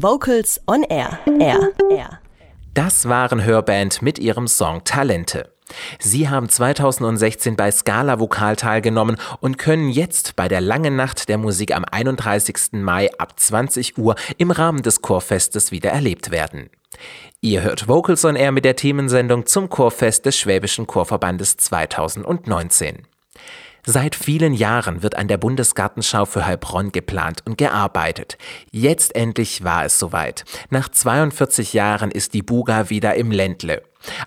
Vocals on Air. Air. Air. Das waren Hörband mit ihrem Song Talente. Sie haben 2016 bei Scala Vokal teilgenommen und können jetzt bei der langen Nacht der Musik am 31. Mai ab 20 Uhr im Rahmen des Chorfestes wieder erlebt werden. Ihr hört Vocals on Air mit der Themensendung zum Chorfest des Schwäbischen Chorverbandes 2019. Seit vielen Jahren wird an der Bundesgartenschau für Heilbronn geplant und gearbeitet. Jetzt endlich war es soweit. Nach 42 Jahren ist die Buga wieder im Ländle.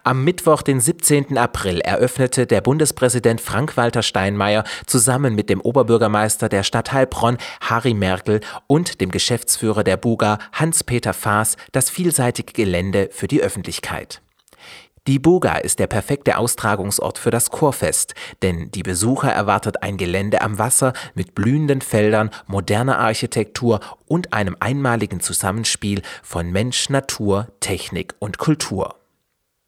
Am Mittwoch, den 17. April, eröffnete der Bundespräsident Frank-Walter Steinmeier zusammen mit dem Oberbürgermeister der Stadt Heilbronn, Harry Merkel, und dem Geschäftsführer der Buga, Hans-Peter Faas, das vielseitige Gelände für die Öffentlichkeit. Die Buga ist der perfekte Austragungsort für das Chorfest, denn die Besucher erwartet ein Gelände am Wasser mit blühenden Feldern, moderner Architektur und einem einmaligen Zusammenspiel von Mensch, Natur, Technik und Kultur.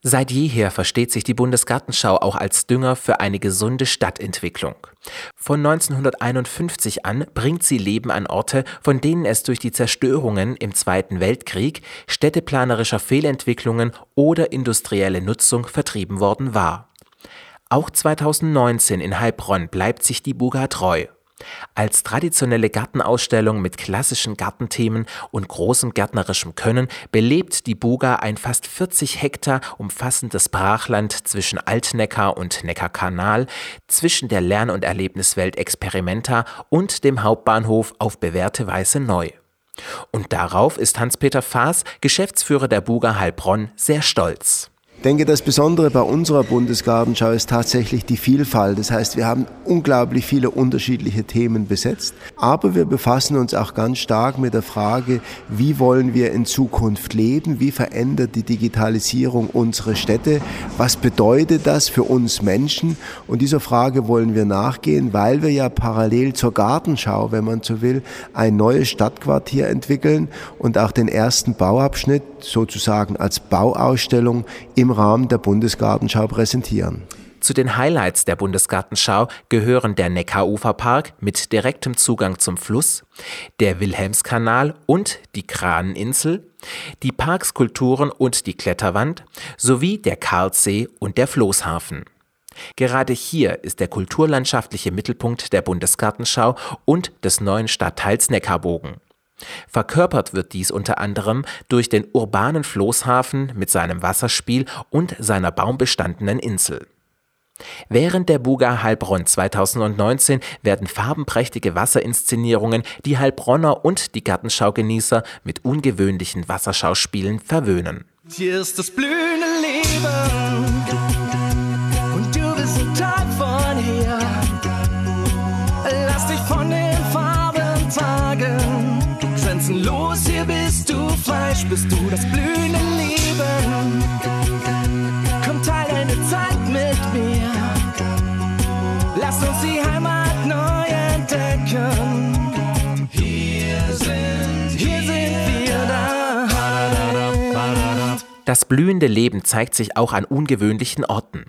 Seit jeher versteht sich die Bundesgartenschau auch als Dünger für eine gesunde Stadtentwicklung. Von 1951 an bringt sie Leben an Orte, von denen es durch die Zerstörungen im Zweiten Weltkrieg, städteplanerischer Fehlentwicklungen oder industrielle Nutzung vertrieben worden war. Auch 2019 in Heilbronn bleibt sich die Buga treu als traditionelle Gartenausstellung mit klassischen Gartenthemen und großem gärtnerischem Können belebt die Buga ein fast 40 Hektar umfassendes Brachland zwischen Altneckar und Neckarkanal, zwischen der Lern- und Erlebniswelt Experimenta und dem Hauptbahnhof auf bewährte Weise neu. Und darauf ist Hans-Peter Faas, Geschäftsführer der Buga Heilbronn, sehr stolz. Denke, das Besondere bei unserer Bundesgartenschau ist tatsächlich die Vielfalt. Das heißt, wir haben unglaublich viele unterschiedliche Themen besetzt, aber wir befassen uns auch ganz stark mit der Frage, wie wollen wir in Zukunft leben, wie verändert die Digitalisierung unsere Städte, was bedeutet das für uns Menschen? Und dieser Frage wollen wir nachgehen, weil wir ja parallel zur Gartenschau, wenn man so will, ein neues Stadtquartier entwickeln und auch den ersten Bauabschnitt sozusagen als Bauausstellung im Rahmen der Bundesgartenschau präsentieren. Zu den Highlights der Bundesgartenschau gehören der Neckaruferpark mit direktem Zugang zum Fluss, der Wilhelmskanal und die Kraneninsel, die Parkskulpturen und die Kletterwand sowie der Karlsee und der Floßhafen. Gerade hier ist der kulturlandschaftliche Mittelpunkt der Bundesgartenschau und des neuen Stadtteils Neckarbogen. Verkörpert wird dies unter anderem durch den urbanen Floßhafen mit seinem Wasserspiel und seiner baumbestandenen Insel. Während der Buga Heilbronn 2019 werden farbenprächtige Wasserinszenierungen die Heilbronner und die Gartenschaugenießer mit ungewöhnlichen Wasserschauspielen verwöhnen. Hier ist das blühende Leben bist du Fleisch, bist du das blühende Leben. Komm, teil deine Zeit mit mir. Lass uns die Heimat neu entdecken. Hier sind wir da. Das blühende Leben zeigt sich auch an ungewöhnlichen Orten.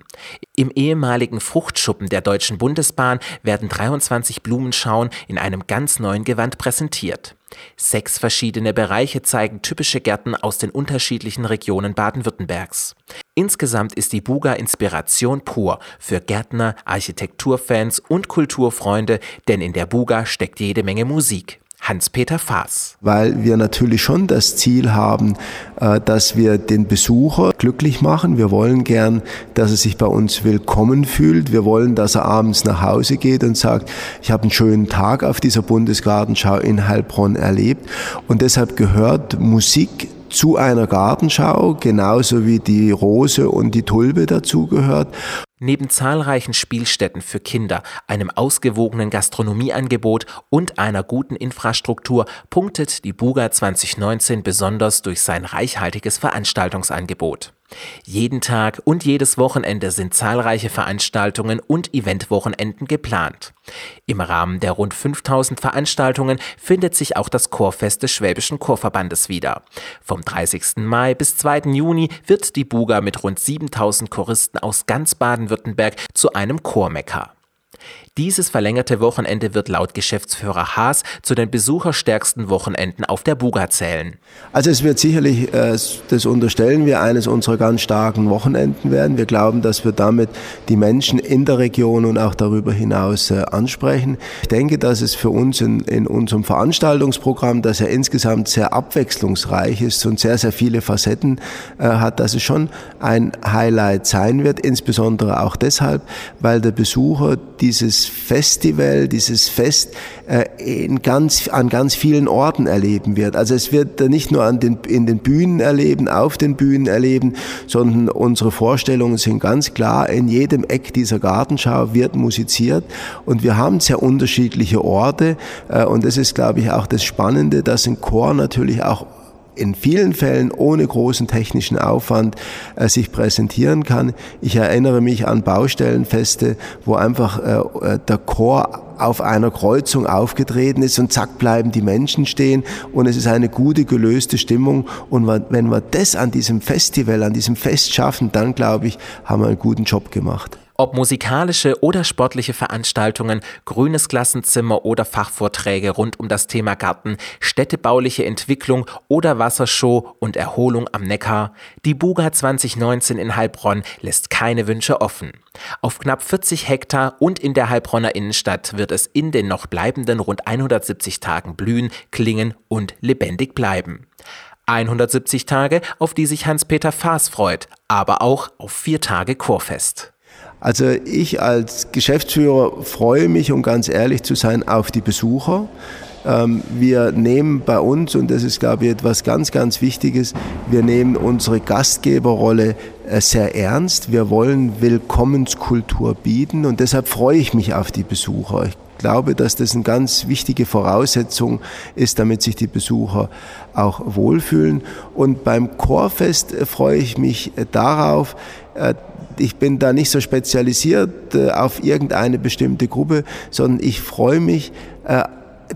Im ehemaligen Fruchtschuppen der Deutschen Bundesbahn werden 23 Blumenschauen in einem ganz neuen Gewand präsentiert. Sechs verschiedene Bereiche zeigen typische Gärten aus den unterschiedlichen Regionen Baden-Württembergs. Insgesamt ist die Buga Inspiration pur für Gärtner, Architekturfans und Kulturfreunde, denn in der Buga steckt jede Menge Musik. Hans-Peter Faas. Weil wir natürlich schon das Ziel haben, äh, dass wir den Besucher glücklich machen. Wir wollen gern, dass er sich bei uns willkommen fühlt. Wir wollen, dass er abends nach Hause geht und sagt, ich habe einen schönen Tag auf dieser Bundesgartenschau in Heilbronn erlebt. Und deshalb gehört Musik zu einer Gartenschau, genauso wie die Rose und die Tulpe dazugehört. Neben zahlreichen Spielstätten für Kinder, einem ausgewogenen Gastronomieangebot und einer guten Infrastruktur punktet die Buga 2019 besonders durch sein reichhaltiges Veranstaltungsangebot. Jeden Tag und jedes Wochenende sind zahlreiche Veranstaltungen und Eventwochenenden geplant. Im Rahmen der rund 5000 Veranstaltungen findet sich auch das Chorfest des Schwäbischen Chorverbandes wieder. Vom 30. Mai bis 2. Juni wird die Buga mit rund 7000 Choristen aus ganz Baden-Württemberg zu einem Chormecker. Dieses verlängerte Wochenende wird laut Geschäftsführer Haas zu den besucherstärksten Wochenenden auf der Buga zählen. Also es wird sicherlich, äh, das unterstellen wir, eines unserer ganz starken Wochenenden werden. Wir glauben, dass wir damit die Menschen in der Region und auch darüber hinaus äh, ansprechen. Ich denke, dass es für uns in, in unserem Veranstaltungsprogramm, das ja insgesamt sehr abwechslungsreich ist und sehr, sehr viele Facetten äh, hat, dass es schon ein Highlight sein wird, insbesondere auch deshalb, weil der Besucher dieses Festival, dieses Fest äh, in ganz, an ganz vielen Orten erleben wird. Also es wird nicht nur an den, in den Bühnen erleben, auf den Bühnen erleben, sondern unsere Vorstellungen sind ganz klar, in jedem Eck dieser Gartenschau wird musiziert und wir haben sehr unterschiedliche Orte äh, und das ist, glaube ich, auch das Spannende, dass ein Chor natürlich auch in vielen Fällen ohne großen technischen Aufwand äh, sich präsentieren kann. Ich erinnere mich an Baustellenfeste, wo einfach äh, äh, der Chor auf einer Kreuzung aufgetreten ist und zack bleiben die Menschen stehen und es ist eine gute gelöste Stimmung und wenn wir das an diesem Festival, an diesem Fest schaffen, dann glaube ich, haben wir einen guten Job gemacht. Ob musikalische oder sportliche Veranstaltungen, grünes Klassenzimmer oder Fachvorträge rund um das Thema Garten, städtebauliche Entwicklung oder Wassershow und Erholung am Neckar, die Buga 2019 in Heilbronn lässt keine Wünsche offen. Auf knapp 40 Hektar und in der Heilbronner Innenstadt wird es in den noch bleibenden rund 170 Tagen blühen, klingen und lebendig bleiben. 170 Tage, auf die sich Hans-Peter Faas freut, aber auch auf vier Tage Chorfest. Also ich als Geschäftsführer freue mich, um ganz ehrlich zu sein, auf die Besucher. Ähm, wir nehmen bei uns, und das ist, glaube ich, etwas ganz, ganz Wichtiges, wir nehmen unsere Gastgeberrolle äh, sehr ernst. Wir wollen Willkommenskultur bieten und deshalb freue ich mich auf die Besucher. Ich glaube, dass das eine ganz wichtige Voraussetzung ist, damit sich die Besucher auch wohlfühlen. Und beim Chorfest äh, freue ich mich äh, darauf, ich bin da nicht so spezialisiert äh, auf irgendeine bestimmte Gruppe, sondern ich freue mich, äh,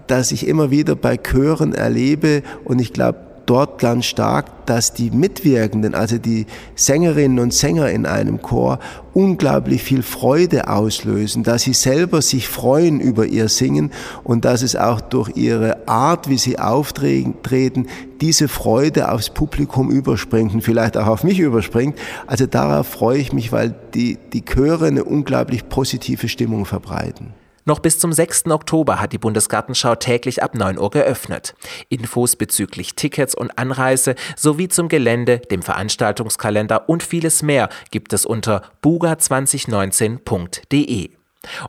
dass ich immer wieder bei Chören erlebe und ich glaube, dort ganz stark, dass die Mitwirkenden, also die Sängerinnen und Sänger in einem Chor, unglaublich viel Freude auslösen, dass sie selber sich freuen über ihr Singen und dass es auch durch ihre Art, wie sie auftreten, diese Freude aufs Publikum überspringt und vielleicht auch auf mich überspringt. Also darauf freue ich mich, weil die, die Chöre eine unglaublich positive Stimmung verbreiten. Noch bis zum 6. Oktober hat die Bundesgartenschau täglich ab 9 Uhr geöffnet. Infos bezüglich Tickets und Anreise sowie zum Gelände, dem Veranstaltungskalender und vieles mehr gibt es unter buga2019.de.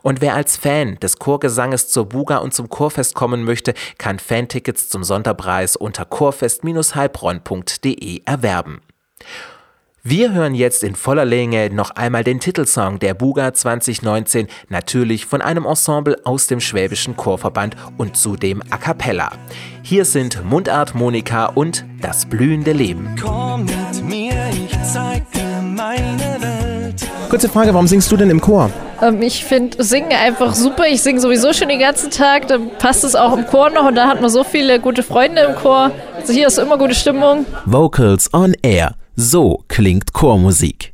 Und wer als Fan des Chorgesanges zur Buga und zum Chorfest kommen möchte, kann Fantickets zum Sonderpreis unter chorfest-heilbronn.de erwerben. Wir hören jetzt in voller Länge noch einmal den Titelsong der Buga 2019, natürlich von einem Ensemble aus dem Schwäbischen Chorverband und zudem A Cappella. Hier sind Mundart Monika und Das blühende Leben. Komm mit mir, ich zeig dir meine Welt. Kurze Frage, warum singst du denn im Chor? Ähm, ich finde Singen einfach super. Ich singe sowieso schon den ganzen Tag. Dann passt es auch im Chor noch und da hat man so viele gute Freunde im Chor. Also hier ist immer gute Stimmung. Vocals on Air so klingt Chormusik.